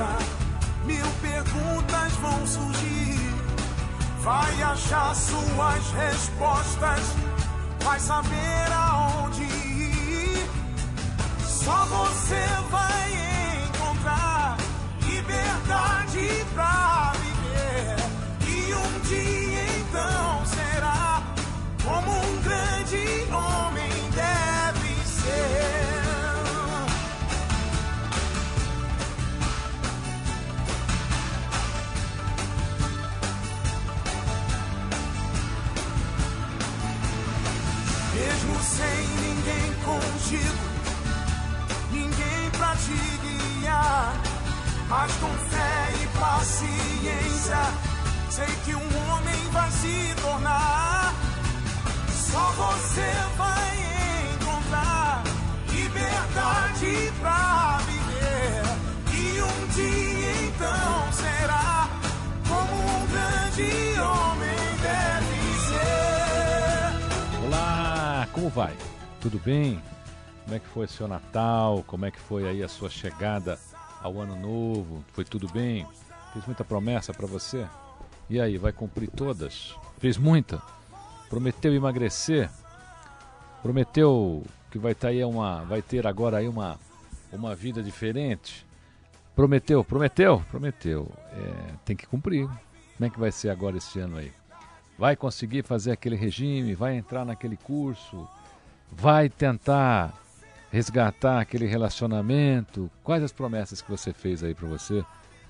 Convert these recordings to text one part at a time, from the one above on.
Começa, mil perguntas vão surgir. Vai achar suas respostas, vai saber aonde ir. Só você vai Mesmo sem ninguém contigo, ninguém pra te guiar. Mas com fé e paciência, sei que um homem vai se tornar. Só você vai encontrar liberdade pra viver. E um dia então será como um grande vai? Tudo bem? Como é que foi seu Natal? Como é que foi aí a sua chegada ao ano novo? Foi tudo bem? Fiz muita promessa para você? E aí, vai cumprir todas? Fez muita? Prometeu emagrecer? Prometeu que vai ter aí uma, vai ter agora aí uma uma vida diferente? Prometeu, prometeu, prometeu. É, tem que cumprir. Como é que vai ser agora esse ano aí? Vai conseguir fazer aquele regime? Vai entrar naquele curso? Vai tentar resgatar aquele relacionamento? Quais as promessas que você fez aí para você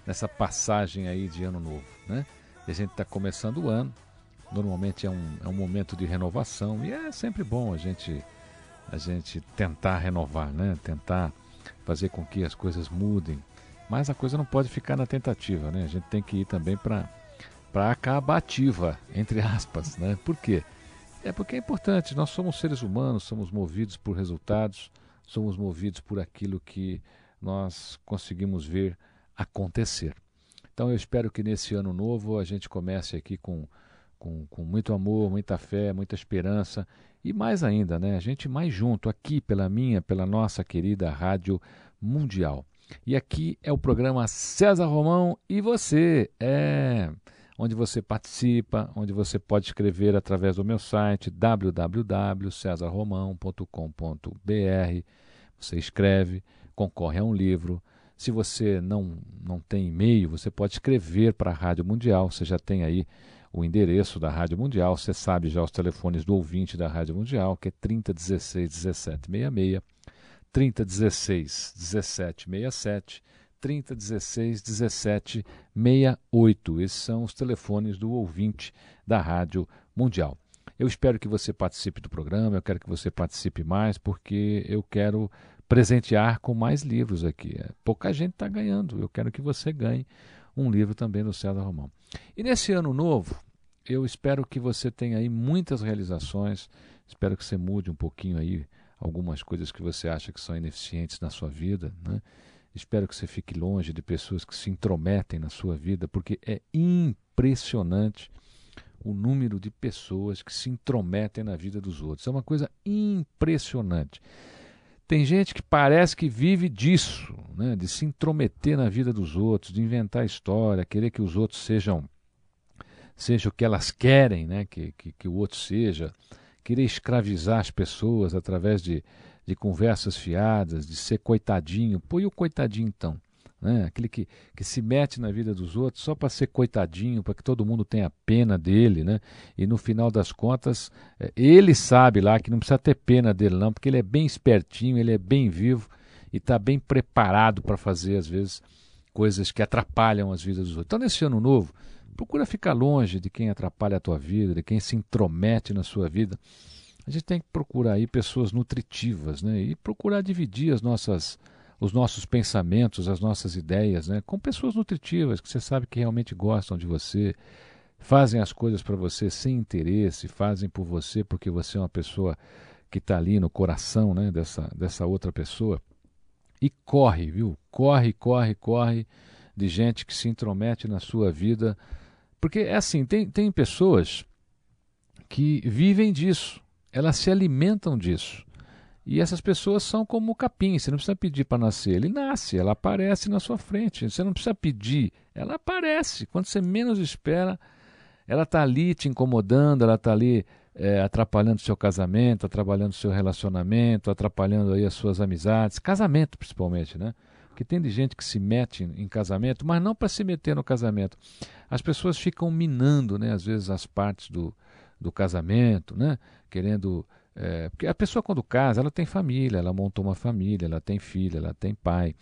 nessa passagem aí de ano novo, né? A gente está começando o ano, normalmente é um, é um momento de renovação e é sempre bom a gente a gente tentar renovar, né? Tentar fazer com que as coisas mudem, mas a coisa não pode ficar na tentativa, né? A gente tem que ir também para para acabativa, entre aspas, né? Por quê? É porque é importante, nós somos seres humanos, somos movidos por resultados, somos movidos por aquilo que nós conseguimos ver acontecer. Então eu espero que nesse ano novo a gente comece aqui com, com, com muito amor, muita fé, muita esperança e mais ainda, né? A gente mais junto aqui pela minha, pela nossa querida Rádio Mundial. E aqui é o programa César Romão e você. É onde você participa, onde você pode escrever através do meu site www.cesarromão.com.br. Você escreve, concorre a um livro. Se você não, não tem e-mail, você pode escrever para a Rádio Mundial. Você já tem aí o endereço da Rádio Mundial. Você sabe já os telefones do ouvinte da Rádio Mundial, que é 3016 1766, 3016 1767 3016 1768. Esses são os telefones do ouvinte da Rádio Mundial. Eu espero que você participe do programa, eu quero que você participe mais, porque eu quero presentear com mais livros aqui. Pouca gente está ganhando, eu quero que você ganhe um livro também do César Romão. E nesse ano novo, eu espero que você tenha aí muitas realizações, espero que você mude um pouquinho aí algumas coisas que você acha que são ineficientes na sua vida, né? Espero que você fique longe de pessoas que se intrometem na sua vida, porque é impressionante o número de pessoas que se intrometem na vida dos outros. É uma coisa impressionante. Tem gente que parece que vive disso, né? de se intrometer na vida dos outros, de inventar história, querer que os outros sejam, sejam o que elas querem né? que, que, que o outro seja, querer escravizar as pessoas através de, de conversas fiadas, de ser coitadinho. Pô, e o coitadinho então? né? aquele que, que se mete na vida dos outros só para ser coitadinho, para que todo mundo tenha pena dele, né? e no final das contas, é, ele sabe lá que não precisa ter pena dele, não, porque ele é bem espertinho, ele é bem vivo e está bem preparado para fazer, às vezes, coisas que atrapalham as vidas dos outros. Então, nesse ano novo, procura ficar longe de quem atrapalha a tua vida, de quem se intromete na sua vida. A gente tem que procurar aí pessoas nutritivas, né? E procurar dividir as nossas os nossos pensamentos, as nossas ideias, né, com pessoas nutritivas que você sabe que realmente gostam de você, fazem as coisas para você sem interesse, fazem por você porque você é uma pessoa que está ali no coração né, dessa, dessa outra pessoa. E corre, viu? Corre, corre, corre de gente que se intromete na sua vida. Porque é assim, tem, tem pessoas que vivem disso, elas se alimentam disso. E essas pessoas são como o capim, você não precisa pedir para nascer, ele nasce, ela aparece na sua frente. Você não precisa pedir, ela aparece. Quando você menos espera, ela está ali te incomodando, ela está ali é, atrapalhando seu casamento, atrapalhando seu relacionamento, atrapalhando aí as suas amizades, casamento principalmente, né? Porque tem de gente que se mete em casamento, mas não para se meter no casamento. As pessoas ficam minando, né? Às vezes as partes do, do casamento, né? Querendo é, porque a pessoa quando casa, ela tem família, ela montou uma família, ela tem filha, ela tem pai,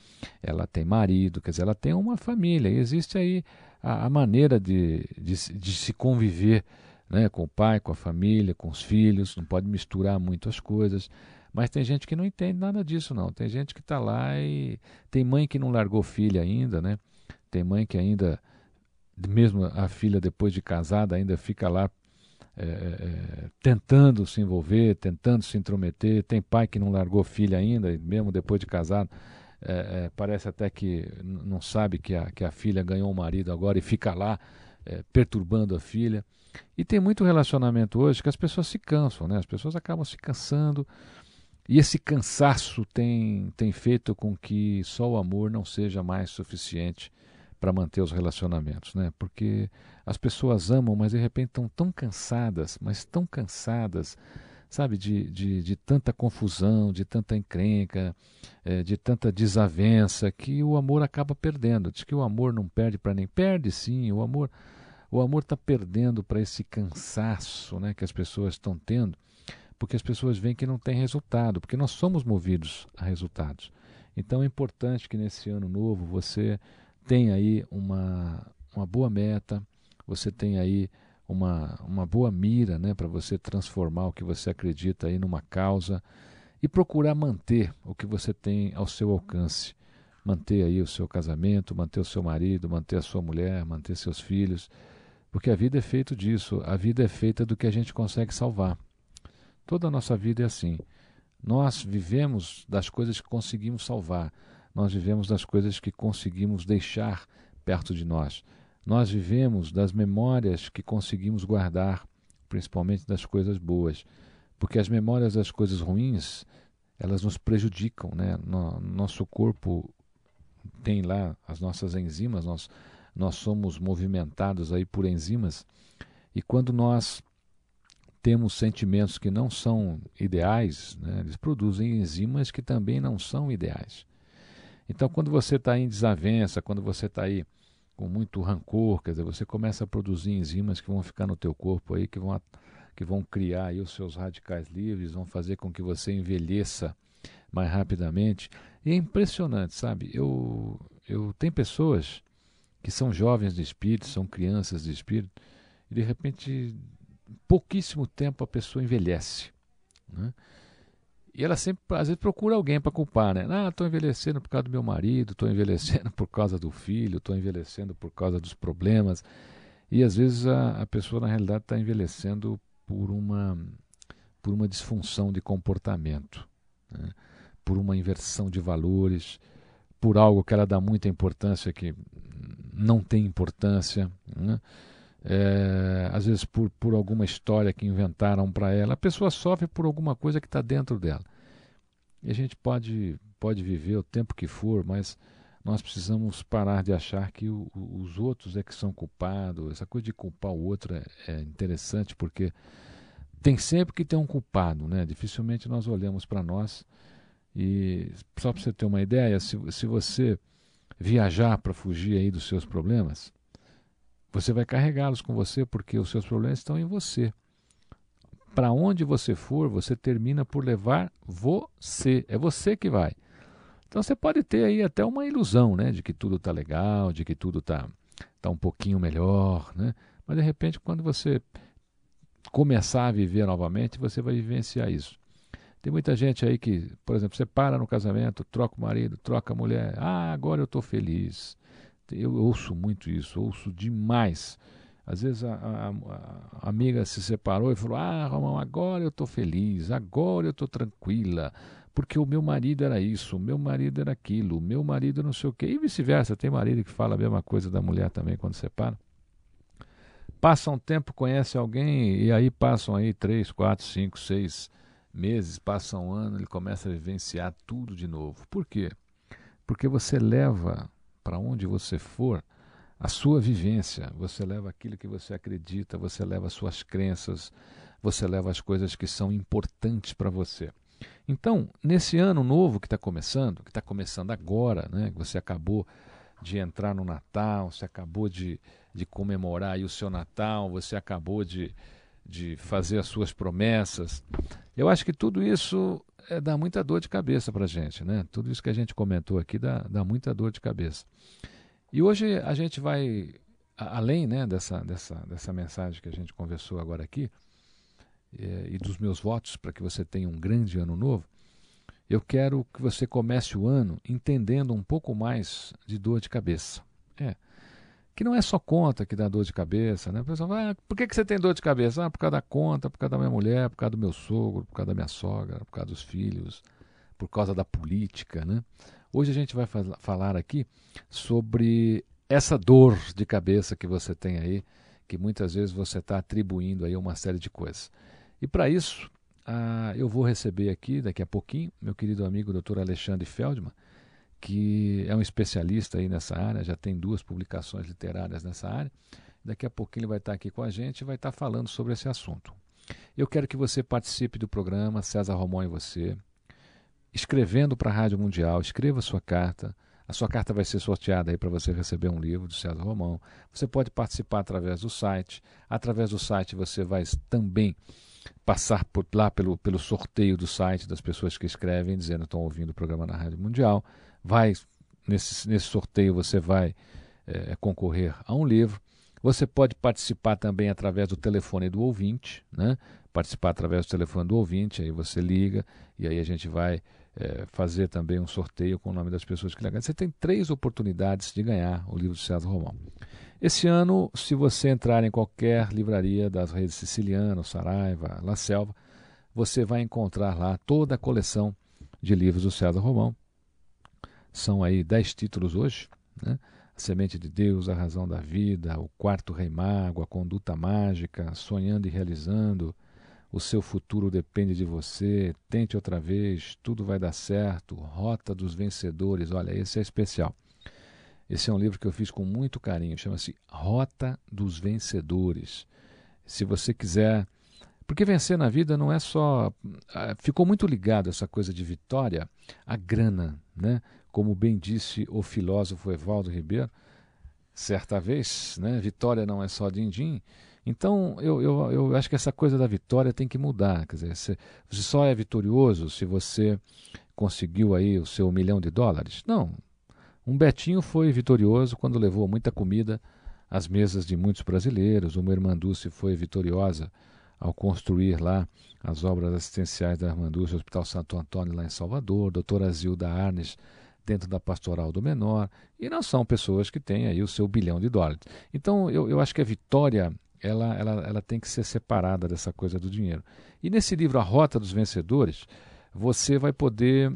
ela tem marido, quer dizer, ela tem uma família. E existe aí a, a maneira de, de, de, se conviver né, com o pai, com a família, com os filhos, não pode misturar muito as coisas. Mas tem gente que não entende nada disso, não. Tem gente que está lá e. Tem mãe que não largou filha ainda, né? Tem mãe que ainda, mesmo a filha depois de casada, ainda fica lá é, é, tentando se envolver, tentando se intrometer. Tem pai que não largou filha ainda, mesmo depois de casado. É, é parece até que não sabe que a, que a filha ganhou um marido agora e fica lá é, perturbando a filha. E tem muito relacionamento hoje que as pessoas se cansam, né? as pessoas acabam se cansando. E esse cansaço tem, tem feito com que só o amor não seja mais suficiente para manter os relacionamentos, né? Porque as pessoas amam, mas de repente estão tão cansadas, mas tão cansadas, sabe, de, de, de tanta confusão, de tanta encrenca, é, de tanta desavença, que o amor acaba perdendo. Diz que o amor não perde para nem perde, sim. O amor, o amor está perdendo para esse cansaço, né, que as pessoas estão tendo, porque as pessoas veem que não tem resultado, porque nós somos movidos a resultados. Então é importante que nesse ano novo você tem aí uma, uma boa meta, você tem aí uma, uma boa mira né, para você transformar o que você acredita aí numa causa e procurar manter o que você tem ao seu alcance. Manter aí o seu casamento, manter o seu marido, manter a sua mulher, manter seus filhos, porque a vida é feita disso, a vida é feita do que a gente consegue salvar. Toda a nossa vida é assim. Nós vivemos das coisas que conseguimos salvar nós vivemos das coisas que conseguimos deixar perto de nós. Nós vivemos das memórias que conseguimos guardar, principalmente das coisas boas. Porque as memórias das coisas ruins, elas nos prejudicam, né? No, nosso corpo tem lá as nossas enzimas, nós, nós somos movimentados aí por enzimas, e quando nós temos sentimentos que não são ideais, né, eles produzem enzimas que também não são ideais. Então, quando você está em desavença, quando você está aí com muito rancor, quer dizer, você começa a produzir enzimas que vão ficar no teu corpo aí, que vão, que vão criar aí os seus radicais livres, vão fazer com que você envelheça mais rapidamente. E é impressionante, sabe? Eu, eu tenho pessoas que são jovens de espírito, são crianças de espírito, e de repente, pouquíssimo tempo a pessoa envelhece. Né? E ela sempre, às vezes, procura alguém para culpar, né? Ah, estou envelhecendo por causa do meu marido, estou envelhecendo por causa do filho, estou envelhecendo por causa dos problemas. E às vezes a, a pessoa, na realidade, está envelhecendo por uma, por uma disfunção de comportamento, né? por uma inversão de valores, por algo que ela dá muita importância que não tem importância. Né? É, às vezes por, por alguma história que inventaram para ela. A pessoa sofre por alguma coisa que está dentro dela. E a gente pode, pode viver o tempo que for, mas nós precisamos parar de achar que o, os outros é que são culpados. Essa coisa de culpar o outro é, é interessante porque tem sempre que ter um culpado, né? Dificilmente nós olhamos para nós e só para você ter uma ideia, se, se você viajar para fugir aí dos seus problemas, você vai carregá-los com você porque os seus problemas estão em você. Para onde você for, você termina por levar você. É você que vai. Então você pode ter aí até uma ilusão, né, de que tudo está legal, de que tudo está tá um pouquinho melhor, né? Mas de repente, quando você começar a viver novamente, você vai vivenciar isso. Tem muita gente aí que, por exemplo, você para no casamento, troca o marido, troca a mulher. Ah, agora eu estou feliz. Eu ouço muito isso, ouço demais. Às vezes a, a, a amiga se separou e falou: Ah, Romão, agora eu estou feliz, agora eu estou tranquila, porque o meu marido era isso, o meu marido era aquilo, o meu marido não sei o quê. E vice-versa, tem marido que fala a mesma coisa da mulher também quando separa. Passa um tempo, conhece alguém, e aí passam aí três, quatro, cinco, seis meses, passa um ano, ele começa a vivenciar tudo de novo. Por quê? Porque você leva para onde você for a sua vivência, você leva aquilo que você acredita, você leva as suas crenças, você leva as coisas que são importantes para você. Então, nesse ano novo que está começando, que está começando agora, né, que você acabou de entrar no Natal, você acabou de, de comemorar o seu Natal, você acabou de, de fazer as suas promessas. Eu acho que tudo isso é, dá muita dor de cabeça para a gente, né? Tudo isso que a gente comentou aqui dá, dá muita dor de cabeça. E hoje a gente vai, além né, dessa, dessa, dessa mensagem que a gente conversou agora aqui, é, e dos meus votos para que você tenha um grande ano novo, eu quero que você comece o ano entendendo um pouco mais de dor de cabeça. É que não é só conta que dá dor de cabeça, né? O pessoal vai, ah, por que, que você tem dor de cabeça? Ah, por causa da conta, por causa da minha mulher, por causa do meu sogro, por causa da minha sogra, por causa dos filhos, por causa da política, né? Hoje a gente vai falar aqui sobre essa dor de cabeça que você tem aí, que muitas vezes você está atribuindo aí uma série de coisas. E para isso, ah, eu vou receber aqui, daqui a pouquinho, meu querido amigo Dr. Alexandre Feldman, que é um especialista aí nessa área, já tem duas publicações literárias nessa área. Daqui a pouquinho ele vai estar aqui com a gente e vai estar falando sobre esse assunto. Eu quero que você participe do programa César Romão e você, escrevendo para a Rádio Mundial, escreva sua carta. A sua carta vai ser sorteada aí para você receber um livro do César Romão. Você pode participar através do site. Através do site você vai também passar por lá pelo, pelo sorteio do site das pessoas que escrevem dizendo que estão ouvindo o programa na Rádio Mundial vai nesse, nesse sorteio você vai é, concorrer a um livro. Você pode participar também através do telefone do ouvinte, né? Participar através do telefone do ouvinte, aí você liga e aí a gente vai é, fazer também um sorteio com o nome das pessoas que ligaram. Você tem três oportunidades de ganhar o livro de César Romão. Esse ano, se você entrar em qualquer livraria das redes Siciliano, Saraiva, La Selva, você vai encontrar lá toda a coleção de livros do César Romão. São aí dez títulos hoje, né? A Semente de Deus, A Razão da Vida, O Quarto Rei Mago, A Conduta Mágica, Sonhando e Realizando, O Seu Futuro Depende de Você, Tente Outra Vez, Tudo Vai Dar Certo, Rota dos Vencedores, olha, esse é especial. Esse é um livro que eu fiz com muito carinho, chama-se Rota dos Vencedores. Se você quiser. Porque vencer na vida não é só. Ah, ficou muito ligado essa coisa de vitória à grana, né? Como bem disse o filósofo Evaldo Ribeiro, certa vez, né, vitória não é só din-din. Então, eu, eu, eu acho que essa coisa da vitória tem que mudar. Quer dizer, você, só é vitorioso se você conseguiu aí o seu milhão de dólares. Não. Um Betinho foi vitorioso quando levou muita comida às mesas de muitos brasileiros. Uma irmã Dulce foi vitoriosa ao construir lá as obras assistenciais da o Hospital Santo Antônio lá em Salvador. Doutora Zilda Arnes dentro da pastoral do menor, e não são pessoas que têm aí o seu bilhão de dólares. Então, eu, eu acho que a vitória ela, ela, ela tem que ser separada dessa coisa do dinheiro. E nesse livro, A Rota dos Vencedores, você vai poder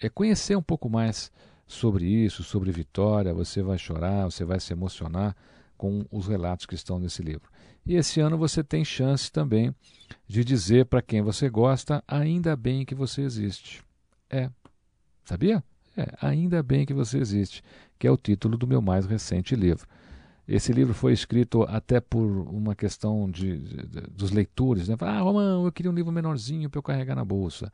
é, conhecer um pouco mais sobre isso, sobre vitória, você vai chorar, você vai se emocionar com os relatos que estão nesse livro. E esse ano você tem chance também de dizer para quem você gosta, ainda bem que você existe. É. Sabia? É, Ainda Bem Que Você Existe, que é o título do meu mais recente livro. Esse livro foi escrito até por uma questão de, de dos leitores. Né? Ah, Romão, eu queria um livro menorzinho para eu carregar na bolsa.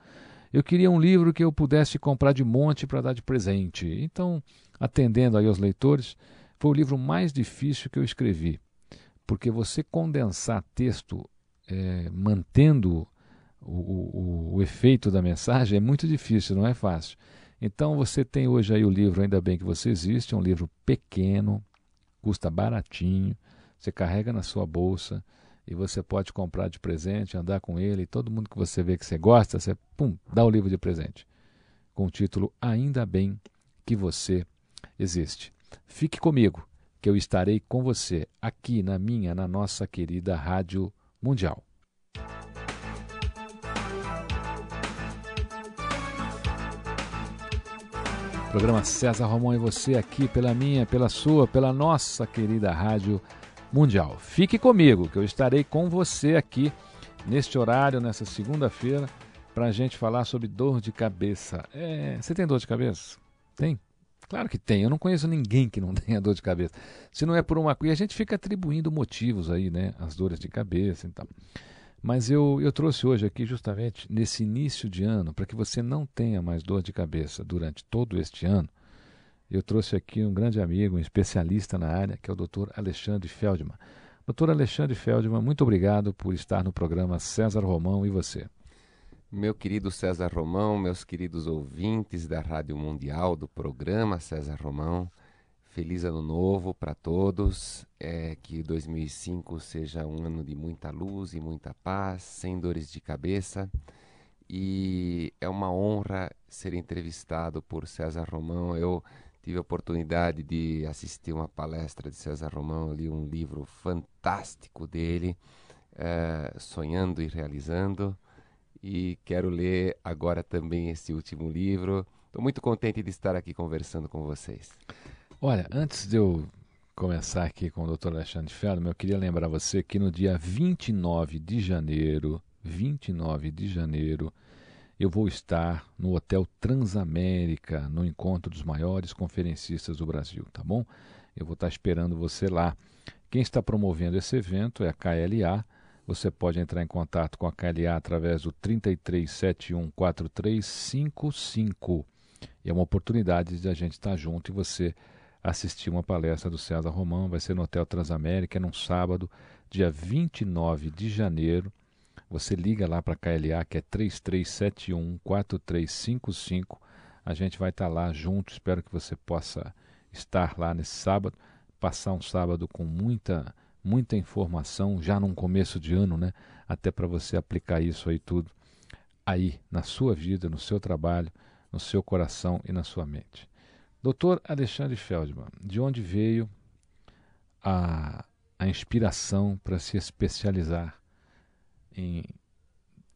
Eu queria um livro que eu pudesse comprar de monte para dar de presente. Então, atendendo aí aos leitores, foi o livro mais difícil que eu escrevi, porque você condensar texto é, mantendo o, o, o, efeito da mensagem é muito difícil, não é fácil. Então você tem hoje aí o livro Ainda Bem Que Você Existe, é um livro pequeno, custa baratinho, você carrega na sua bolsa e você pode comprar de presente, andar com ele, e todo mundo que você vê que você gosta, você pum, dá o livro de presente. Com o título Ainda Bem Que Você Existe. Fique comigo, que eu estarei com você aqui na minha, na nossa querida Rádio Mundial. Programa César Romão e você aqui pela minha, pela sua, pela nossa querida Rádio Mundial. Fique comigo, que eu estarei com você aqui neste horário, nessa segunda-feira, para a gente falar sobre dor de cabeça. É, você tem dor de cabeça? Tem? Claro que tem. Eu não conheço ninguém que não tenha dor de cabeça. Se não é por uma coisa, a gente fica atribuindo motivos aí, né? As dores de cabeça e tal. Mas eu, eu trouxe hoje aqui justamente nesse início de ano, para que você não tenha mais dor de cabeça durante todo este ano, eu trouxe aqui um grande amigo, um especialista na área, que é o Dr. Alexandre Feldman. Dr. Alexandre Feldman, muito obrigado por estar no programa César Romão e você. Meu querido César Romão, meus queridos ouvintes da Rádio Mundial, do programa César Romão, Feliz Ano Novo para todos. É, que 2005 seja um ano de muita luz e muita paz, sem dores de cabeça. E é uma honra ser entrevistado por César Romão. Eu tive a oportunidade de assistir uma palestra de César Romão, li um livro fantástico dele, é, Sonhando e Realizando. E quero ler agora também esse último livro. Estou muito contente de estar aqui conversando com vocês. Olha, antes de eu começar aqui com o Dr. Alexandre Feldman, eu queria lembrar você que no dia 29 de janeiro, 29 de janeiro, eu vou estar no Hotel Transamérica, no encontro dos maiores conferencistas do Brasil, tá bom? Eu vou estar esperando você lá. Quem está promovendo esse evento é a KLA. Você pode entrar em contato com a KLA através do 33714355. E é uma oportunidade de a gente estar junto e você assistir uma palestra do César Romão, vai ser no Hotel Transamérica, num sábado, dia 29 de janeiro. Você liga lá para a KLA, que é 3371-4355. A gente vai estar tá lá junto, espero que você possa estar lá nesse sábado, passar um sábado com muita muita informação já num começo de ano, né? Até para você aplicar isso aí tudo aí na sua vida, no seu trabalho, no seu coração e na sua mente. Doutor Alexandre Feldman, de onde veio a, a inspiração para se especializar em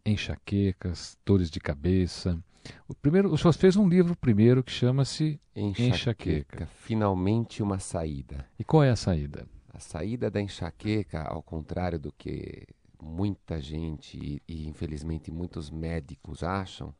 enxaquecas, dores de cabeça? O, primeiro, o senhor fez um livro primeiro que chama-se enxaqueca. enxaqueca. Finalmente uma saída. E qual é a saída? A saída da enxaqueca, ao contrário do que muita gente e, e infelizmente muitos médicos acham,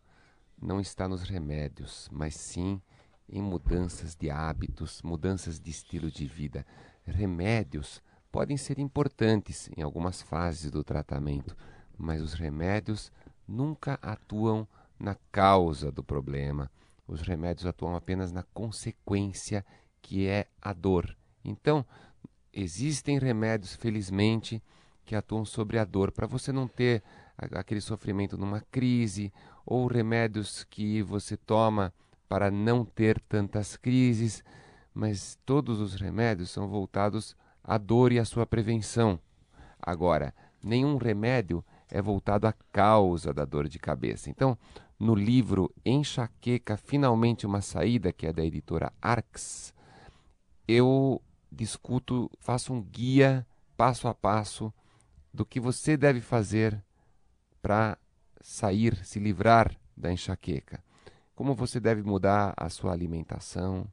não está nos remédios, mas sim em mudanças de hábitos, mudanças de estilo de vida. Remédios podem ser importantes em algumas fases do tratamento, mas os remédios nunca atuam na causa do problema. Os remédios atuam apenas na consequência, que é a dor. Então, existem remédios, felizmente, que atuam sobre a dor, para você não ter aquele sofrimento numa crise, ou remédios que você toma para não ter tantas crises, mas todos os remédios são voltados à dor e à sua prevenção. Agora, nenhum remédio é voltado à causa da dor de cabeça. Então, no livro Enxaqueca, finalmente uma saída, que é da editora Arx, eu discuto, faço um guia passo a passo do que você deve fazer para sair, se livrar da enxaqueca como você deve mudar a sua alimentação,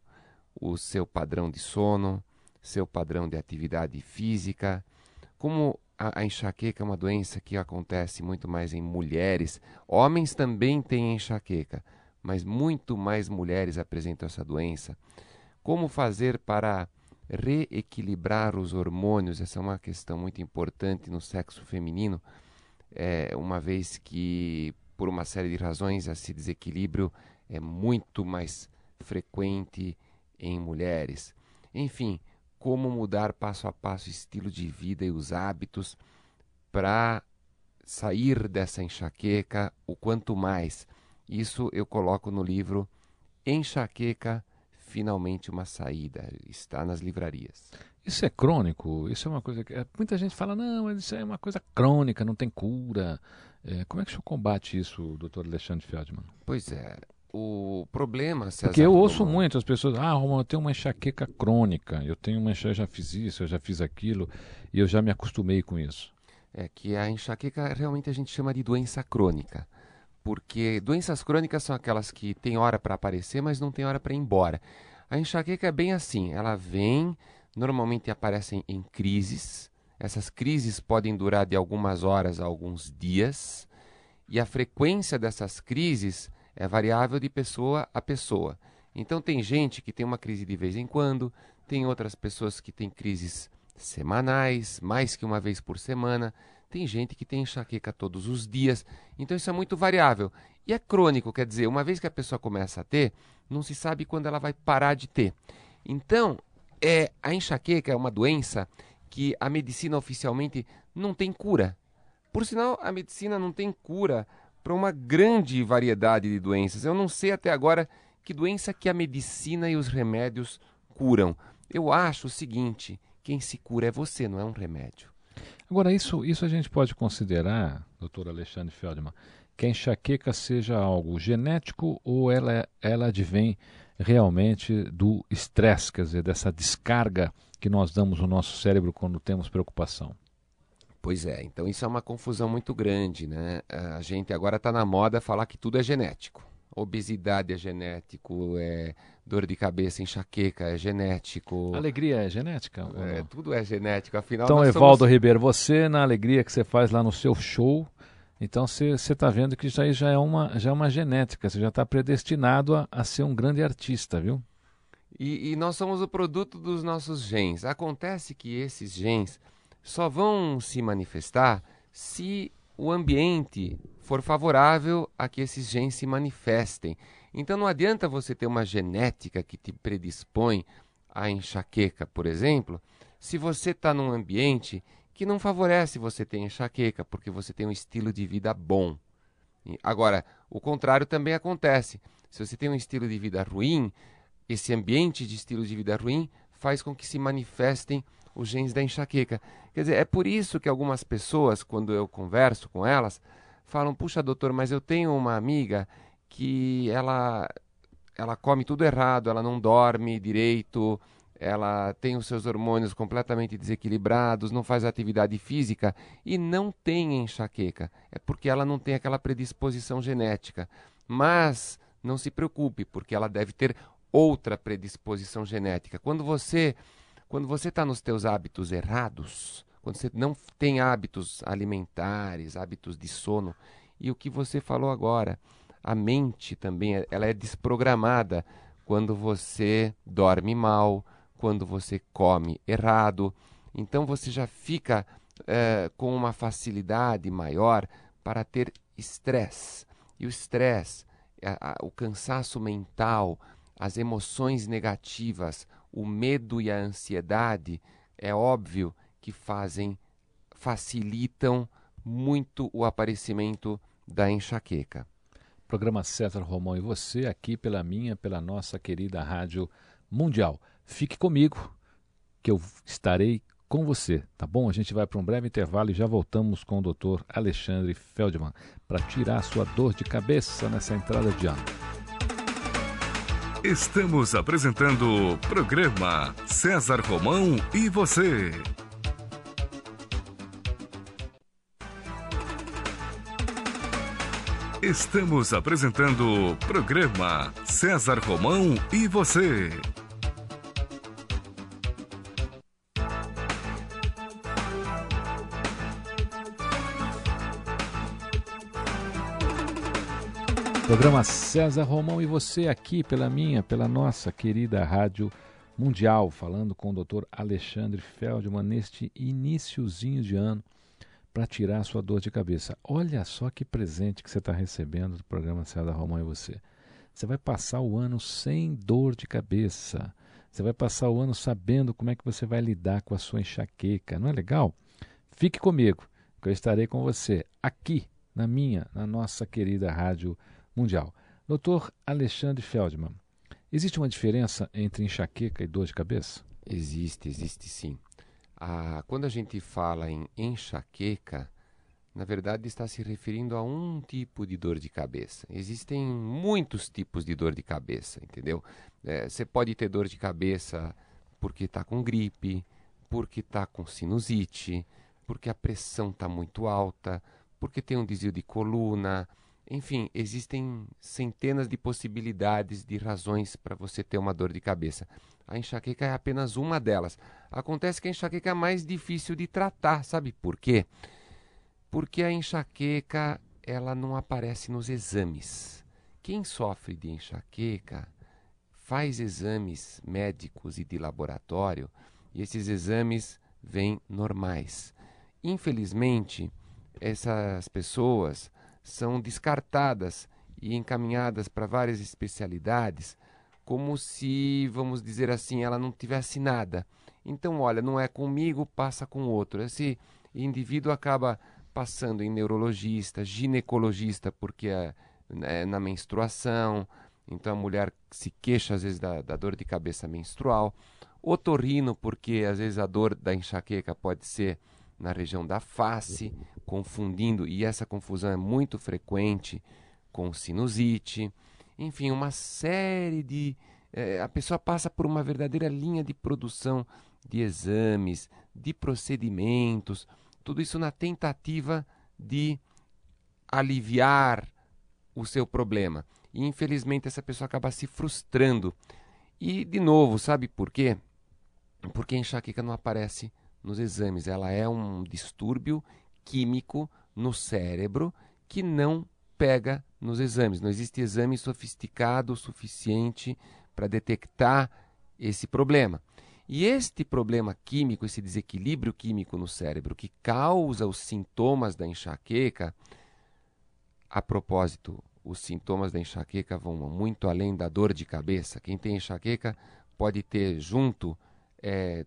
o seu padrão de sono, seu padrão de atividade física, como a, a, enxaqueca é uma doença que acontece muito mais em mulheres. Homens também têm enxaqueca, mas muito mais mulheres apresentam essa doença. Como fazer para reequilibrar os hormônios? Essa é uma questão muito importante no sexo feminino, é, uma vez que, por uma série de razões, esse desequilíbrio é muito mais frequente em mulheres. Enfim, como mudar passo a passo o estilo de vida e os hábitos para sair dessa enxaqueca o quanto mais. Isso eu coloco no livro Enxaqueca, finalmente uma saída. Está nas livrarias. Isso é crônico? Isso é uma coisa que. É, muita gente fala, não, mas isso é uma coisa crônica, não tem cura. É, como é que o senhor combate isso, doutor Alexandre Feldman? Pois é. O problema, César Porque eu ouço muito as pessoas, ah, Romulo, eu tenho uma enxaqueca crônica, eu tenho uma enxaqueca, já fiz isso, eu já fiz aquilo, e eu já me acostumei com isso. É que a enxaqueca realmente a gente chama de doença crônica porque doenças crônicas são aquelas que têm hora para aparecer, mas não tem hora para ir embora. A enxaqueca é bem assim, ela vem, normalmente aparecem em crises. Essas crises podem durar de algumas horas a alguns dias, e a frequência dessas crises é variável de pessoa a pessoa. Então tem gente que tem uma crise de vez em quando, tem outras pessoas que têm crises semanais, mais que uma vez por semana. Tem gente que tem enxaqueca todos os dias, então isso é muito variável. E é crônico, quer dizer, uma vez que a pessoa começa a ter, não se sabe quando ela vai parar de ter. Então, é, a enxaqueca é uma doença que a medicina oficialmente não tem cura. Por sinal, a medicina não tem cura para uma grande variedade de doenças. Eu não sei até agora que doença que a medicina e os remédios curam. Eu acho o seguinte: quem se cura é você, não é um remédio. Agora, isso, isso a gente pode considerar, doutor Alexandre Feldman, que a enxaqueca seja algo genético ou ela, ela advém realmente do estresse, quer dizer, dessa descarga que nós damos no nosso cérebro quando temos preocupação? Pois é, então isso é uma confusão muito grande, né? A gente agora está na moda falar que tudo é genético. Obesidade é genético, é dor de cabeça, enxaqueca, é genético. Alegria é genética? É, tudo é genético, afinal. Então, Evaldo somos... Ribeiro, você na alegria que você faz lá no seu show, então você está vendo que isso aí já é uma, já é uma genética, você já está predestinado a, a, ser um grande artista, viu? E, e nós somos o produto dos nossos genes. Acontece que esses genes só vão se manifestar se o ambiente for favorável a que esses genes se manifestem. Então não adianta você ter uma genética que te predispõe à enxaqueca, por exemplo, se você está num ambiente que não favorece você ter enxaqueca, porque você tem um estilo de vida bom. Agora, o contrário também acontece. Se você tem um estilo de vida ruim, esse ambiente de estilo de vida ruim faz com que se manifestem os genes da enxaqueca. Quer dizer, é por isso que algumas pessoas, quando eu converso com elas, falam: Puxa, doutor, mas eu tenho uma amiga que ela ela come tudo errado, ela não dorme direito, ela tem os seus hormônios completamente desequilibrados, não faz atividade física e não tem enxaqueca. É porque ela não tem aquela predisposição genética. Mas não se preocupe, porque ela deve ter outra predisposição genética. Quando você quando você está nos teus hábitos errados, quando você não tem hábitos alimentares, hábitos de sono, e o que você falou agora, a mente também ela é desprogramada quando você dorme mal, quando você come errado. Então você já fica é, com uma facilidade maior para ter estresse. E o estresse, o cansaço mental, as emoções negativas, o medo e a ansiedade, é óbvio que fazem, facilitam muito o aparecimento da enxaqueca. Programa César Romão e você aqui pela minha, pela nossa querida Rádio Mundial. Fique comigo, que eu estarei com você, tá bom? A gente vai para um breve intervalo e já voltamos com o Dr. Alexandre Feldman para tirar sua dor de cabeça nessa entrada de ano. Estamos apresentando o programa César Romão e você. Estamos apresentando o programa César Romão e você. Programa César Romão e você aqui pela minha, pela nossa querida Rádio Mundial, falando com o Dr. Alexandre Feldman neste iníciozinho de ano para tirar a sua dor de cabeça. Olha só que presente que você está recebendo do programa César Romão e você. Você vai passar o ano sem dor de cabeça. Você vai passar o ano sabendo como é que você vai lidar com a sua enxaqueca. Não é legal? Fique comigo, que eu estarei com você aqui na minha, na nossa querida Rádio Mundial. Doutor Alexandre Feldman, existe uma diferença entre enxaqueca e dor de cabeça? Existe, existe sim. Ah, quando a gente fala em enxaqueca, na verdade está se referindo a um tipo de dor de cabeça. Existem muitos tipos de dor de cabeça, entendeu? É, você pode ter dor de cabeça porque está com gripe, porque está com sinusite, porque a pressão está muito alta, porque tem um desvio de coluna. Enfim, existem centenas de possibilidades de razões para você ter uma dor de cabeça. A enxaqueca é apenas uma delas. Acontece que a enxaqueca é mais difícil de tratar, sabe por quê? Porque a enxaqueca ela não aparece nos exames. Quem sofre de enxaqueca faz exames médicos e de laboratório e esses exames vêm normais. Infelizmente, essas pessoas são descartadas e encaminhadas para várias especialidades como se, vamos dizer assim, ela não tivesse nada. Então, olha, não é comigo, passa com outro. Esse indivíduo acaba passando em neurologista, ginecologista, porque é, é na menstruação, então a mulher se queixa às vezes da, da, dor de cabeça menstrual, otorrino, porque às vezes a dor da enxaqueca pode ser na região da face, confundindo, e essa confusão é muito frequente com sinusite, enfim, uma série de. É, a pessoa passa por uma verdadeira linha de produção de exames, de procedimentos tudo isso na tentativa de aliviar o seu problema. E infelizmente essa pessoa acaba se frustrando. E de novo, sabe por quê? Porque a enxaqueca não aparece nos exames. Ela é um distúrbio químico no cérebro que não pega nos exames. Não existe exame sofisticado o suficiente para detectar esse problema. E este problema químico, esse desequilíbrio químico no cérebro que causa os sintomas da enxaqueca, a propósito, os sintomas da enxaqueca vão muito além da dor de cabeça. Quem tem enxaqueca pode ter junto é,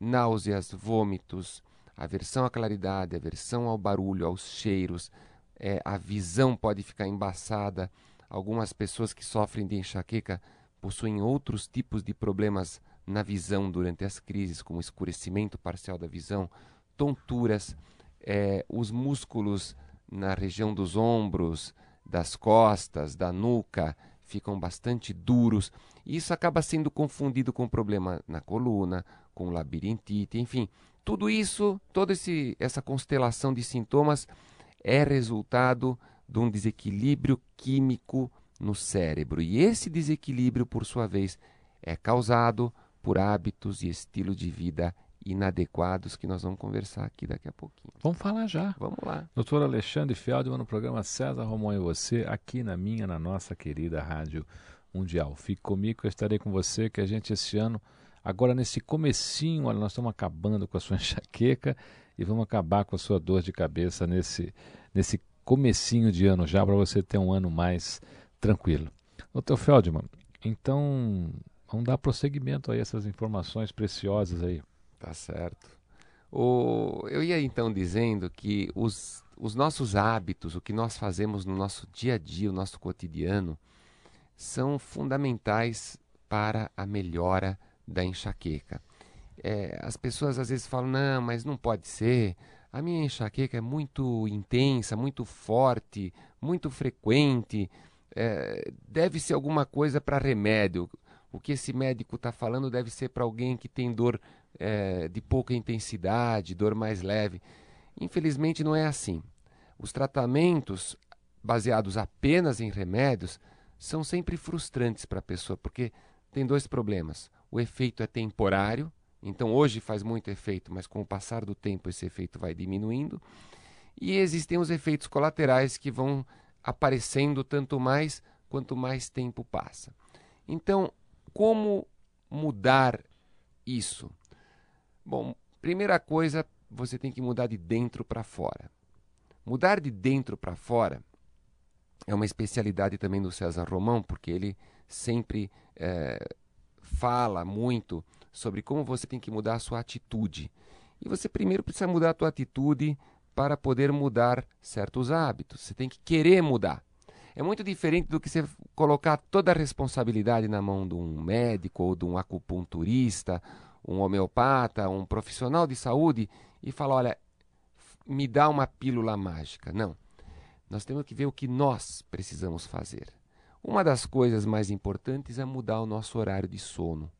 náuseas, vômitos, aversão à claridade, aversão ao barulho, aos cheiros, é, a visão pode ficar embaçada. Algumas pessoas que sofrem de enxaqueca possuem outros tipos de problemas na visão durante as crises, como escurecimento parcial da visão, tonturas, é, os músculos na região dos ombros, das costas, da nuca ficam bastante duros. E isso acaba sendo confundido com problema na coluna, com labirintite, enfim. Tudo isso, toda essa constelação de sintomas é resultado de um desequilíbrio químico no cérebro. E esse desequilíbrio, por sua vez, é causado por hábitos e estilo de vida inadequados que nós vamos conversar aqui daqui a pouquinho. Vamos falar já. Vamos lá. Doutor Alexandre Feldman no programa César Romão e você, aqui na minha, na nossa querida Rádio Mundial. Fique comigo, eu estarei com você, que a gente esse ano, agora nesse comecinho, olha, nós estamos acabando com a sua enxaqueca e vamos acabar com a sua dor de cabeça nesse, nesse comecinho de ano já, para você ter um ano mais tranquilo. Doutor Feldman, então Vamos dar prosseguimento a essas informações preciosas aí. Tá certo. O, eu ia então dizendo que os, os nossos hábitos, o que nós fazemos no nosso dia a dia, o nosso cotidiano, são fundamentais para a melhora da enxaqueca. É, as pessoas às vezes falam: não, mas não pode ser. A minha enxaqueca é muito intensa, muito forte, muito frequente. É, deve ser alguma coisa para remédio o que esse médico está falando deve ser para alguém que tem dor é, de pouca intensidade, dor mais leve. Infelizmente não é assim. Os tratamentos baseados apenas em remédios são sempre frustrantes para a pessoa, porque tem dois problemas. O efeito é temporário, então hoje faz muito efeito, mas com o passar do tempo esse efeito vai diminuindo. E existem os efeitos colaterais que vão aparecendo tanto mais quanto mais tempo passa. Então, como mudar isso? Bom, primeira coisa, você tem que mudar de dentro para fora. Mudar de dentro para fora é uma especialidade também do César Romão, porque ele sempre é, fala muito sobre como você tem que mudar a sua atitude. E você primeiro precisa mudar a sua atitude para poder mudar certos hábitos. Você tem que querer mudar. É muito diferente do que você colocar toda a responsabilidade na mão de um médico ou de um acupunturista, um homeopata, um profissional de saúde e falar: olha, me dá uma pílula mágica. Não. Nós temos que ver o que nós precisamos fazer. Uma das coisas mais importantes é mudar o nosso horário de sono.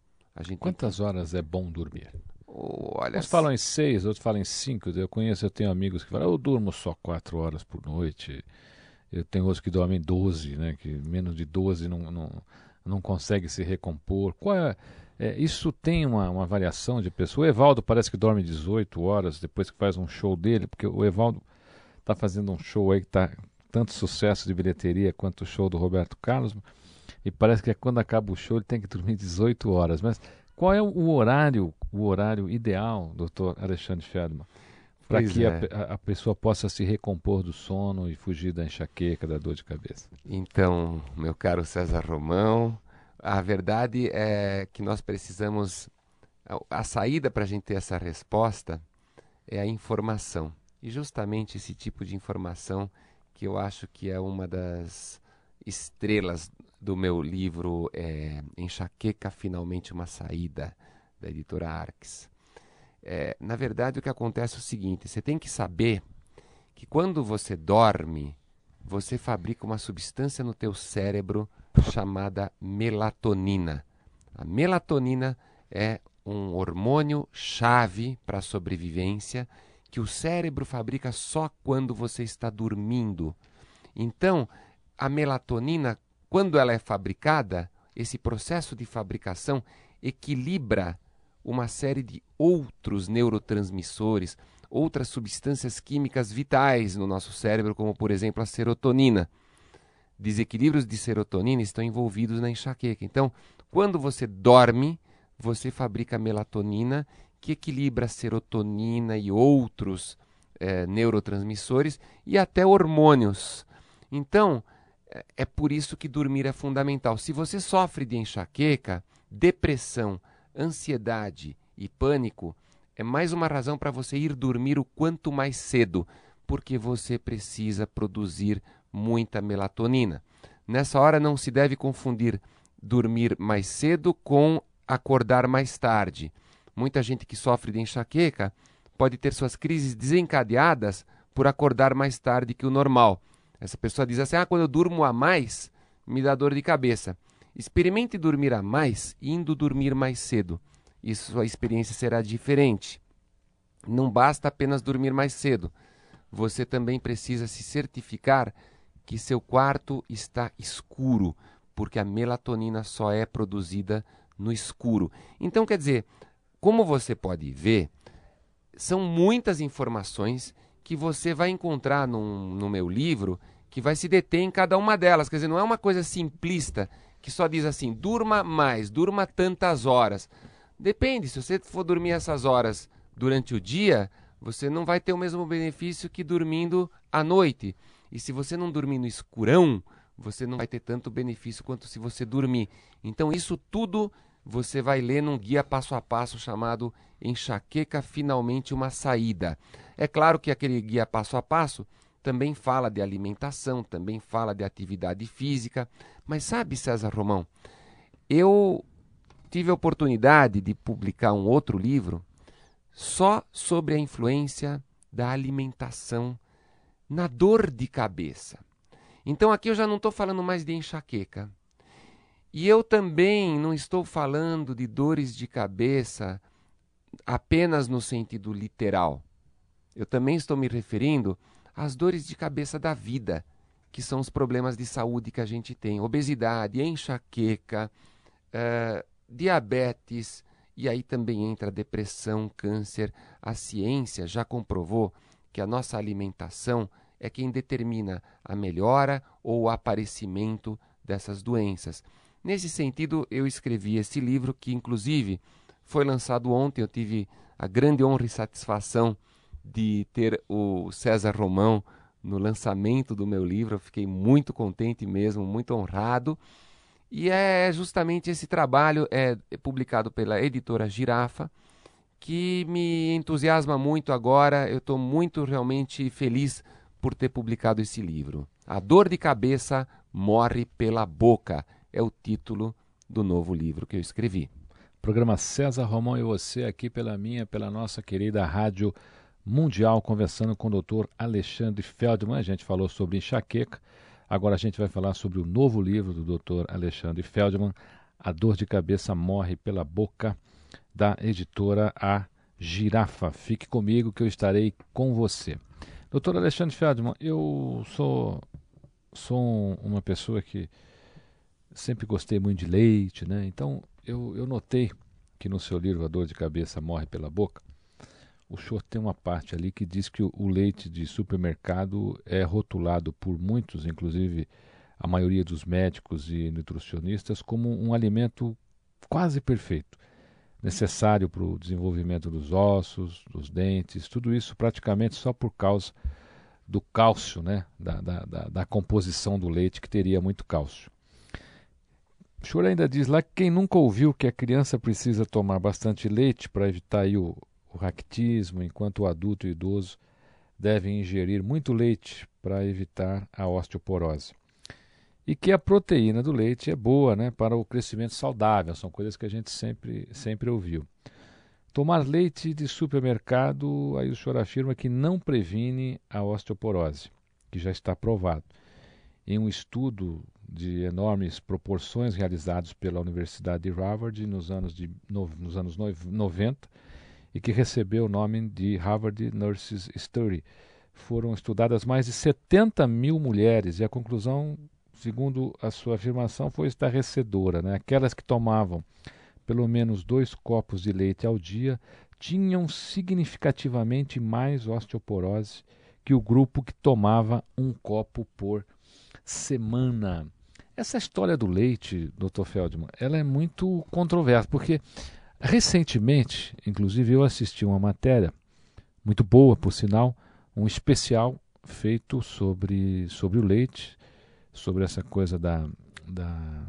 Quantas que... horas é bom dormir? olha, Uns falam em seis, outros falam em cinco. Eu conheço, eu tenho amigos que falam, eu durmo só quatro horas por noite. Eu tenho outros que dormem 12, né? Que menos de 12 não, não, não consegue se recompor. Qual é, é, isso tem uma, uma variação de pessoa. O Evaldo parece que dorme 18 horas depois que faz um show dele, porque o Evaldo está fazendo um show aí que está tanto sucesso de bilheteria quanto o show do Roberto Carlos. E parece que é quando acaba o show ele tem que dormir 18 horas. Mas qual é o horário, o horário ideal, doutor Alexandre Ferdman, para que é. a, a, pessoa possa se recompor do sono e fugir da enxaqueca, da dor de cabeça? Então, meu caro César Romão, a verdade é que nós precisamos. A, a saída para a gente ter essa resposta é a informação. E justamente esse tipo de informação que eu acho que é uma das estrelas do meu livro é, Enxaqueca Finalmente uma Saída, da editora Arques. É, na verdade, o que acontece é o seguinte: você tem que saber que quando você dorme, você fabrica uma substância no teu cérebro chamada melatonina. A melatonina é um hormônio chave para a sobrevivência que o cérebro fabrica só quando você está dormindo. Então, a melatonina, quando ela é fabricada, esse processo de fabricação equilibra uma série de outros neurotransmissores, outras substâncias químicas vitais no nosso cérebro, como por exemplo a serotonina. Desequilíbrios de serotonina estão envolvidos na enxaqueca. Então, quando você dorme, você fabrica melatonina que equilibra a serotonina e outros é, neurotransmissores e até hormônios. Então, é, é por isso que dormir é fundamental. Se você sofre de enxaqueca, depressão, ansiedade e pânico, é mais uma razão para você ir dormir o quanto mais cedo, porque você precisa produzir muita melatonina. Nessa hora não se deve confundir dormir mais cedo com acordar mais tarde. Muita gente que sofre de enxaqueca pode ter suas crises desencadeadas por acordar mais tarde que o normal. Essa pessoa diz assim: ah, quando eu durmo a mais, me dá dor de cabeça. Experimente dormir a mais indo dormir mais cedo. Isso sua experiência será diferente. Não basta apenas dormir mais cedo. Você também precisa se certificar que seu quarto está escuro, porque a melatonina só é produzida no escuro. Então, quer dizer, como você pode ver, são muitas informações que você vai encontrar num, no meu livro que vai se deter em cada uma delas. Quer dizer, não é uma coisa simplista que só diz assim: durma mais, durma tantas horas. Depende, se você for dormir essas horas durante o dia, você não vai ter o mesmo benefício que dormindo à noite. E se você não dormir no escurão, você não vai ter tanto benefício quanto se você dormir. Então, isso tudo você vai ler num guia passo a passo chamado Enxaqueca Finalmente uma Saída. É claro que aquele guia passo a passo também fala de alimentação, também fala de atividade física. Mas sabe, César Romão, eu tive a oportunidade de publicar um outro livro só sobre a influência da alimentação na dor de cabeça. Então aqui eu já não estou falando mais de enxaqueca. E eu também não estou falando de dores de cabeça apenas no sentido literal. Eu também estou me referindo às dores de cabeça da vida, que são os problemas de saúde que a gente tem: obesidade, enxaqueca, uh, diabetes, e aí também entra depressão, câncer. A ciência já comprovou que a nossa alimentação é quem determina a melhora ou o aparecimento dessas doenças. Nesse sentido, eu escrevi esse livro, que inclusive foi lançado ontem. Eu tive a grande honra e satisfação de ter o César Romão no lançamento do meu livro. Eu fiquei muito contente mesmo, muito honrado. E é justamente esse trabalho, é, é publicado pela editora Girafa, que me entusiasma muito agora. Eu estou muito realmente feliz por ter publicado esse livro. A dor de cabeça morre pela boca é o título do novo livro que eu escrevi. Programa César Romão e você aqui pela minha, pela nossa querida Rádio Mundial, conversando com o doutor Alexandre Feldman. A gente falou sobre enxaqueca. Agora a gente vai falar sobre o novo livro do doutor Alexandre Feldman, A Dor de Cabeça Morre pela Boca, da editora A Girafa. Fique comigo que eu estarei com você. Doutor Alexandre Feldman, eu sou, sou uma pessoa que sempre gostei muito de leite, né? Então eu, eu notei que no seu livro A Dor de Cabeça Morre pela Boca, o senhor tem uma parte ali que diz que o, o leite de supermercado é rotulado por muitos, inclusive a maioria dos médicos e nutricionistas, como um alimento quase perfeito, necessário para o desenvolvimento dos ossos, dos dentes, tudo isso praticamente só por causa do cálcio, né? da, da, da, da composição do leite, que teria muito cálcio. O senhor ainda diz lá que quem nunca ouviu que a criança precisa tomar bastante leite para evitar o, o ractismo, enquanto o adulto e o idoso devem ingerir muito leite para evitar a osteoporose. E que a proteína do leite é boa né, para o crescimento saudável, são coisas que a gente sempre, sempre ouviu. Tomar leite de supermercado, aí o senhor afirma que não previne a osteoporose, que já está provado. Em um estudo de enormes proporções realizados pela Universidade de Harvard nos anos, de, no, nos anos 90 e que recebeu o nome de Harvard Nurses Study. Foram estudadas mais de 70 mil mulheres e a conclusão, segundo a sua afirmação, foi estarrecedora. Né? Aquelas que tomavam pelo menos dois copos de leite ao dia tinham significativamente mais osteoporose que o grupo que tomava um copo por semana. Essa história do leite, Dr. Feldman, ela é muito controversa, porque recentemente, inclusive eu assisti uma matéria muito boa, por sinal, um especial feito sobre, sobre o leite, sobre essa coisa da, da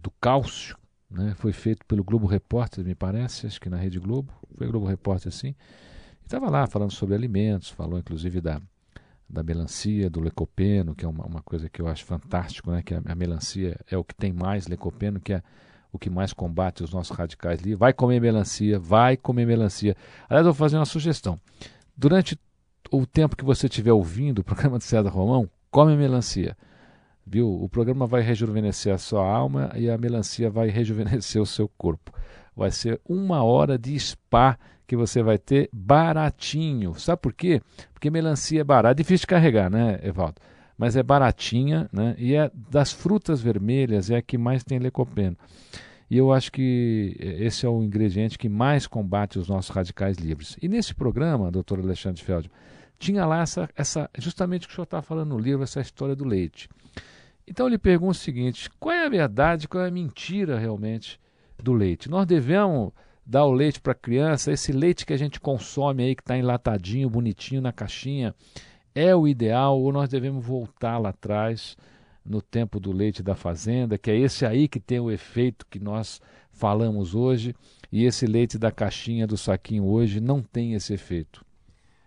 do cálcio, né? Foi feito pelo Globo Repórter, me parece, acho que na Rede Globo, foi Globo Repórter sim. Estava lá falando sobre alimentos, falou inclusive da da melancia, do lecopeno, que é uma, uma coisa que eu acho fantástico, né? que a, a, melancia é o que tem mais lecopeno, que é o que mais combate os nossos radicais livres. Vai comer melancia, vai comer melancia. Aliás, eu vou fazer uma sugestão. Durante o tempo que você estiver ouvindo o programa de César Romão, come melancia. Viu? O programa vai rejuvenescer a sua alma e a melancia vai rejuvenescer o seu corpo. Vai ser uma hora de spa que você vai ter baratinho. Sabe por quê? Porque melancia é barata, é difícil de carregar, né, Evaldo? Mas é baratinha, né? E é das frutas vermelhas é a que mais tem licopeno. E eu acho que esse é o ingrediente que mais combate os nossos radicais livres. E nesse programa, doutor Alexandre Feldman, tinha lá essa, essa justamente o que o senhor está falando no livro, essa história do leite. Então lhe pergunto o seguinte: qual é a verdade, qual é a mentira realmente do leite? Nós devemos dar o leite para a criança, esse leite que a gente consome aí, que está enlatadinho, bonitinho na caixinha, é o ideal ou nós devemos voltar lá atrás no tempo do leite da fazenda, que é esse aí que tem o efeito que nós falamos hoje, e esse leite da caixinha do saquinho hoje não tem esse efeito.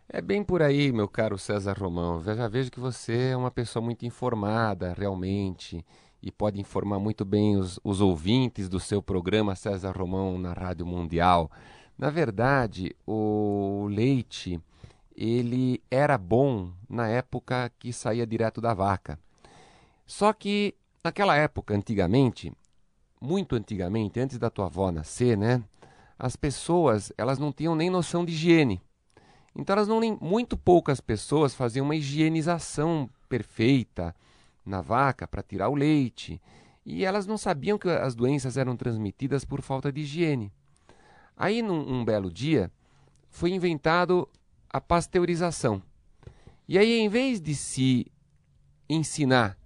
É bem por aí, meu caro César Romão. Já vejo que você é uma pessoa muito informada, realmente e pode informar muito bem os, os ouvintes do seu programa César Romão na Rádio Mundial. Na verdade, o leite ele era bom na época que saía direto da vaca. Só que naquela época, antigamente, muito antigamente, antes da tua avó nascer, né? As pessoas, elas não tinham nem noção de higiene. Então elas não muito poucas pessoas faziam uma higienização perfeita, na vaca para tirar o leite, e elas não sabiam que as doenças eram transmitidas por falta de higiene. Aí, num um belo dia, foi inventado a pasteurização. E aí, em vez de se ensinar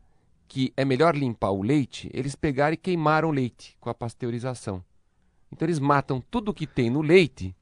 que é melhor limpar o leite, eles pegaram e queimaram o leite com a pasteurização. Então, eles matam tudo que tem no leite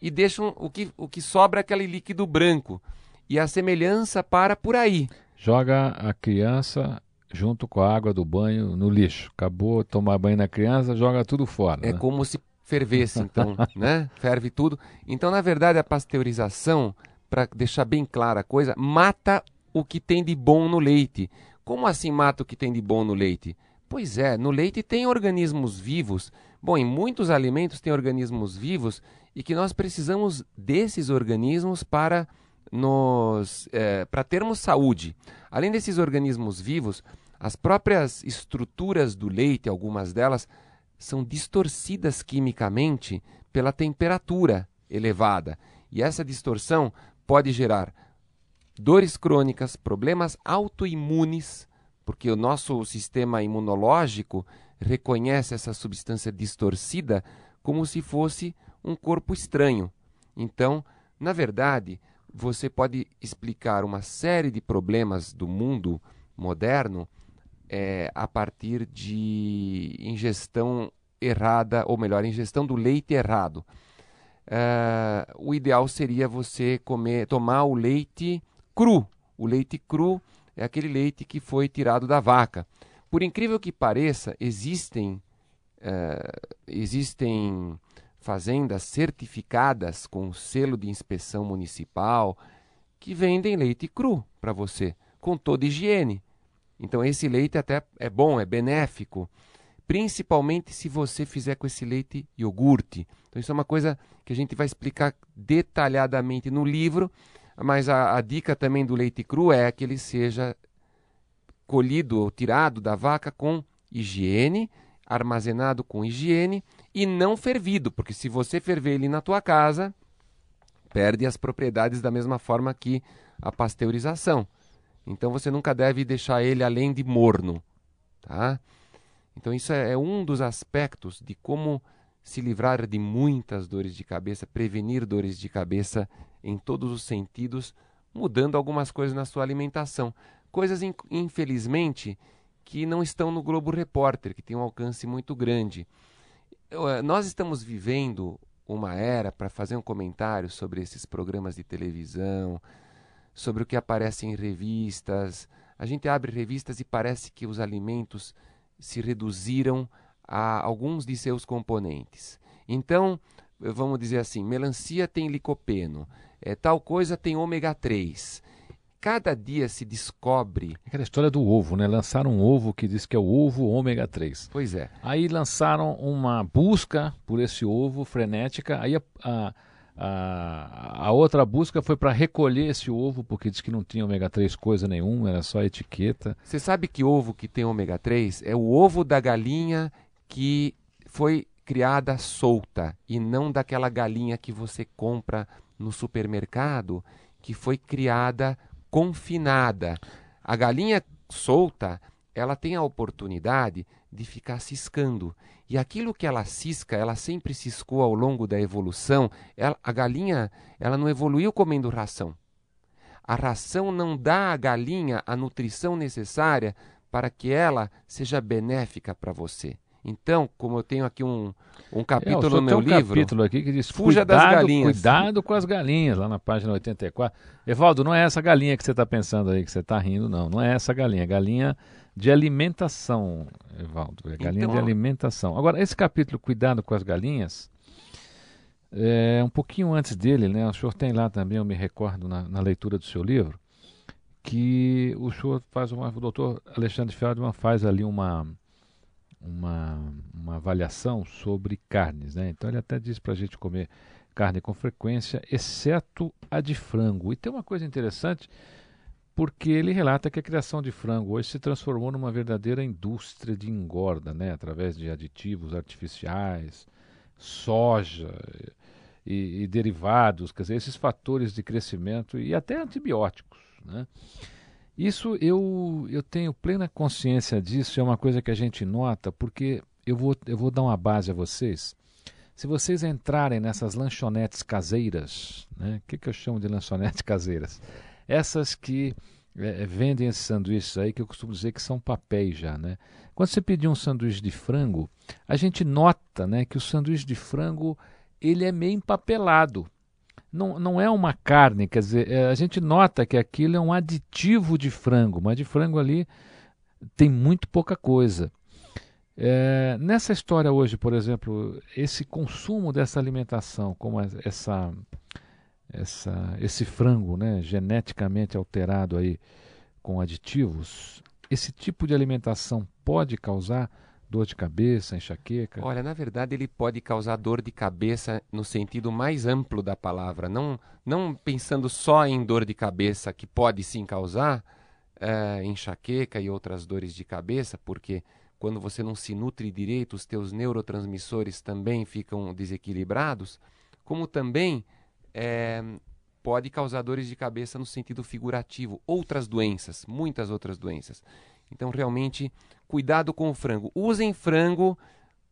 e deixam o que, o que sobra é aquele líquido branco. E a semelhança para por aí joga a criança junto com a água do banho no lixo. Acabou tomar banho na criança, joga tudo fora. É né? como se fervesse, então, né? Ferve tudo. Então, na verdade, a pasteurização, para deixar bem clara a coisa, mata o que tem de bom no leite. Como assim mata o que tem de bom no leite? Pois é, no leite tem organismos vivos. Bom, em muitos alimentos tem organismos vivos e que nós precisamos desses organismos para nos é, para termos saúde. Além desses organismos vivos, as próprias estruturas do leite, algumas delas, são distorcidas quimicamente pela temperatura elevada. E essa distorção pode gerar dores crônicas, problemas autoimunes, porque o nosso sistema imunológico reconhece essa substância distorcida como se fosse um corpo estranho. Então, na verdade, você pode explicar uma série de problemas do mundo moderno é, a partir de ingestão errada, ou melhor, ingestão do leite errado. Uh, o ideal seria você comer, tomar o leite cru. O leite cru é aquele leite que foi tirado da vaca. Por incrível que pareça, existem, uh, existem fazendas certificadas com selo de inspeção municipal que vendem leite cru para você, com toda higiene. Então esse leite até é bom, é benéfico, principalmente se você fizer com esse leite iogurte. Então isso é uma coisa que a gente vai explicar detalhadamente no livro, mas a, a dica também do leite cru é que ele seja colhido ou tirado da vaca com higiene, armazenado com higiene e não fervido, porque se você ferver ele na tua casa, perde as propriedades da mesma forma que a pasteurização. Então você nunca deve deixar ele além de morno, tá? Então isso é, é um dos aspectos de como se livrar de muitas dores de cabeça, prevenir dores de cabeça em todos os sentidos, mudando algumas coisas na sua alimentação. Coisas, infelizmente, que não estão no Globo Repórter, que tem um alcance muito grande. Eh, nós estamos vivendo uma era para fazer um comentário sobre esses programas de televisão, sobre o que aparece em revistas. A gente abre revistas e parece que os alimentos se reduziram a alguns de seus componentes. Então, vamos dizer assim, melancia tem licopeno, é, tal coisa tem ômega 3 cada dia se descobre. Aquela história do ovo, né? Lançaram um ovo que diz que é o ovo ômega 3. Pois é. Aí lançaram uma busca por esse ovo frenética. Aí a, a, a, a outra busca foi para recolher esse ovo, porque diz que não tinha ômega 3 coisa nenhuma, era só etiqueta. Você sabe que ovo que tem ômega 3 é o ovo da galinha que foi criada solta e não daquela galinha que você compra no supermercado que foi criada confinada. A galinha solta, ela tem a oportunidade de ficar ciscando. E aquilo que ela cisca, ela sempre ciscou ao longo da evolução. Ela, a galinha, ela não evoluiu comendo ração. A ração não dá à galinha a nutrição necessária para que ela seja benéfica para você. Então, como eu tenho aqui um, um capítulo é, no meu tem um livro. capítulo aqui que diz: Fuja cuidado, das galinhas. Cuidado com as galinhas, lá na página 84. Evaldo, não é essa galinha que você está pensando aí, que você está rindo, não. Não é essa galinha. É galinha de alimentação, Evaldo. É galinha então, de alimentação. Agora, esse capítulo, Cuidado com as galinhas, é um pouquinho antes dele, né? O senhor tem lá também, eu me recordo na, na leitura do seu livro, que o senhor faz uma. O doutor Alexandre Feldman faz ali uma uma, uma avaliação sobre carnes. Né? Então ele até diz para a gente comer carne com frequência, exceto a de frango. E tem uma coisa interessante, porque ele relata que a criação de frango hoje se transformou numa verdadeira indústria de engorda, né? através de aditivos artificiais, soja e, e derivados, quer dizer, esses fatores de crescimento e até antibióticos. Né? Isso eu, eu tenho plena consciência disso, é uma coisa que a gente nota, porque eu vou, eu vou dar uma base a vocês. Se vocês entrarem nessas lanchonetes caseiras, né? o que, que eu chamo de lanchonetes caseiras? Essas que é, vendem esses sanduíches aí, que eu costumo dizer que são papéis já. Né? Quando você pedir um sanduíche de frango, a gente nota né, que o sanduíche de frango ele é meio empapelado não, não é uma carne, quer dizer, é, a gente nota que aquilo é um aditivo de frango, mas de frango ali tem muito pouca coisa. É, nessa história hoje, por exemplo, esse consumo dessa alimentação, como essa, essa, esse frango né, geneticamente alterado aí com aditivos, esse tipo de alimentação pode causar dor de cabeça, enxaqueca? Olha, na verdade ele pode causar dor de cabeça no sentido mais amplo da palavra, não, não pensando só em dor de cabeça, que pode sim causar é, enxaqueca e outras dores de cabeça, porque quando você não se nutre direito, os teus neurotransmissores também ficam desequilibrados, como também é, pode causar dores de cabeça no sentido figurativo, outras doenças, muitas outras doenças. Então, realmente, cuidado com o frango. Usem frango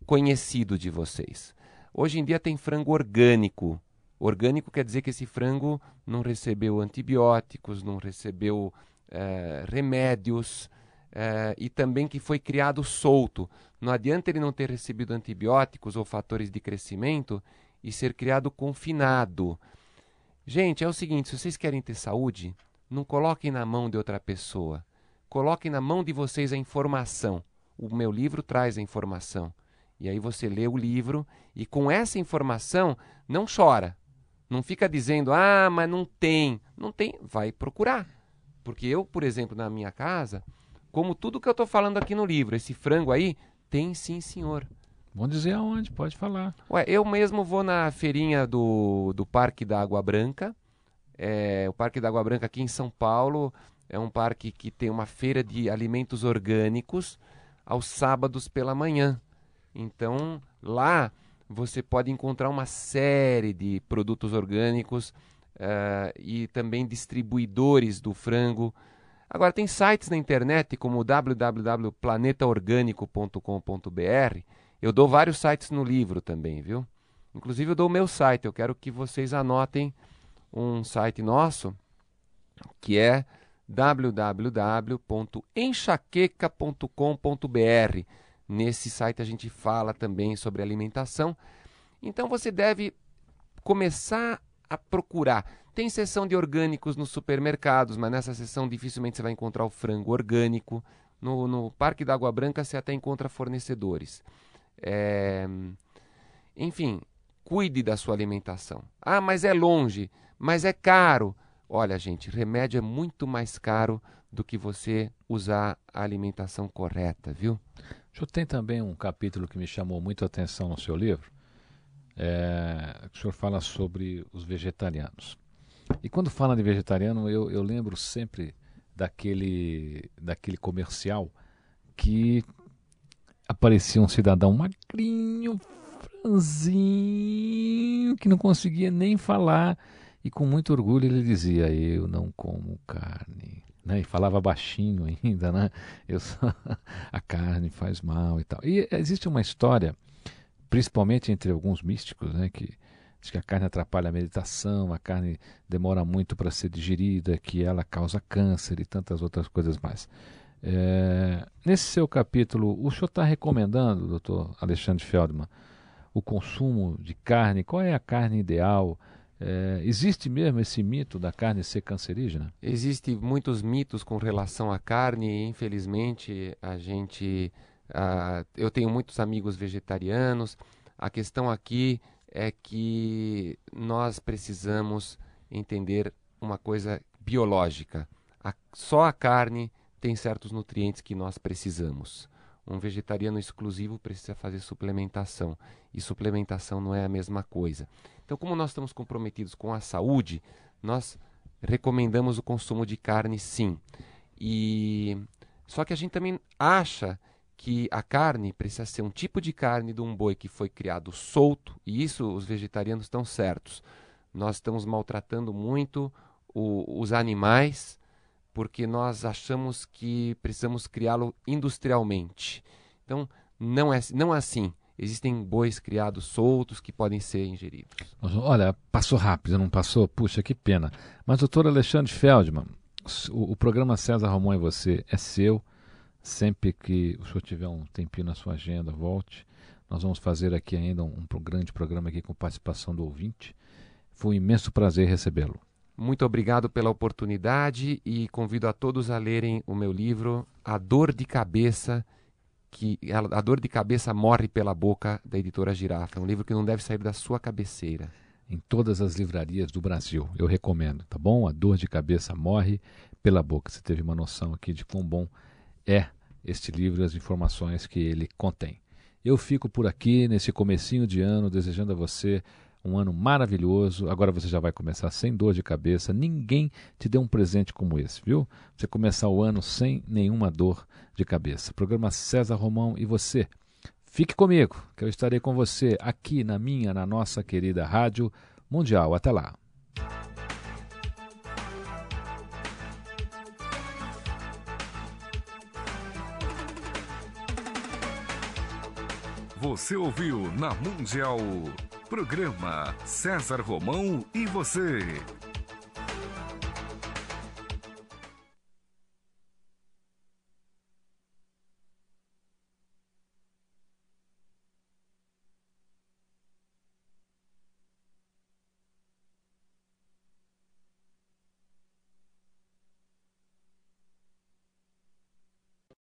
conhecido de vocês. Hoje em dia tem frango orgânico. Orgânico quer dizer que esse frango não recebeu antibióticos, não recebeu é, remédios é, e também que foi criado solto. Não adianta ele não ter recebido antibióticos ou fatores de crescimento e ser criado confinado. Gente, é o seguinte: se vocês querem ter saúde, não coloquem na mão de outra pessoa coloquem na mão de vocês a informação. O meu livro traz a informação. E aí você lê o livro e com essa informação não chora. Não fica dizendo, ah, mas não tem. Não tem, vai procurar. Porque eu, por exemplo, na minha casa, como tudo que eu estou falando aqui no livro, esse frango aí, tem sim, senhor. Vamos dizer aonde, pode falar. Ué, eu mesmo vou na feirinha do, do Parque da Água Branca. É, o Parque da Água Branca aqui em São Paulo é um parque que tem uma feira de alimentos orgânicos aos sábados pela manhã. Então, lá você pode encontrar uma série de produtos orgânicos uh, e também distribuidores do frango. Agora, tem sites na internet como www.planetaorgânico.com.br. Eu dou vários sites no livro também, viu? Inclusive, eu dou o meu site. Eu quero que vocês anotem um site nosso que é www.enxaqueca.com.br. Nesse site a gente fala também sobre alimentação. Então você deve começar a procurar. Tem seção de orgânicos nos supermercados, mas nessa seção dificilmente você vai encontrar o frango orgânico. No, no Parque da Água Branca você até encontra fornecedores. É... Enfim, cuide da sua alimentação. Ah, mas é longe, mas é caro. Olha, gente, remédio é muito mais caro do que você usar a alimentação correta, viu? O senhor tem também um capítulo que me chamou muito a atenção no seu livro. É, o senhor fala sobre os vegetarianos. E quando fala de vegetariano, eu, eu lembro sempre daquele, daquele comercial que aparecia um cidadão magrinho, franzinho, que não conseguia nem falar e com muito orgulho ele dizia: Eu não como carne. Né? E falava baixinho ainda, né? Eu só... a carne faz mal e tal. E existe uma história, principalmente entre alguns místicos, né? Que diz que a carne atrapalha a meditação, a carne demora muito para ser digerida, que ela causa câncer e tantas outras coisas mais. É... nesse seu capítulo, o senhor está recomendando, doutor Alexandre Feldman, o consumo de carne? Qual é a carne ideal? É, existe mesmo esse mito da carne ser cancerígena? Existem muitos mitos com relação à carne infelizmente a gente. Eu tenho muitos amigos vegetarianos. A questão aqui é que nós precisamos entender uma coisa biológica. A, só a carne tem certos nutrientes que nós precisamos. Um vegetariano exclusivo precisa fazer suplementação. E suplementação não é a mesma coisa. Então, como nós estamos comprometidos com a saúde, nós recomendamos o consumo de carne sim. E só que a gente também acha que a carne precisa ser um tipo de carne de um boi que foi criado solto, e isso os vegetarianos estão certos. Nós estamos maltratando muito o, os animais porque nós achamos que precisamos criá-lo industrialmente. Então, não é, não é assim. Existem bois criados soltos que podem ser ingeridos. Olha, passou rápido, não passou? Puxa, que pena. Mas, doutor Alexandre Feldman, o, o programa César Romão e Você é seu. Sempre que o senhor tiver um tempinho na sua agenda, volte. Nós vamos fazer aqui ainda um, um grande programa aqui com participação do ouvinte. Foi um imenso prazer recebê-lo. Muito obrigado pela oportunidade e convido a todos a lerem o meu livro A Dor de Cabeça que a dor de cabeça morre pela boca da editora Girafa. É um livro que não deve sair da sua cabeceira. Em todas as livrarias do Brasil, eu recomendo, tá bom? A dor de cabeça morre pela boca. Você teve uma noção aqui de quão bom é este livro e as informações que ele contém. Eu fico por aqui nesse comecinho de ano, desejando a você um ano maravilhoso. Agora você já vai começar sem dor de cabeça. Ninguém te deu um presente como esse, viu? Você começar o ano sem nenhuma dor de cabeça. Programa César Romão e você. Fique comigo, que eu estarei com você aqui na minha, na nossa querida Rádio Mundial. Até lá. Você ouviu na Mundial. Programa César Romão e você.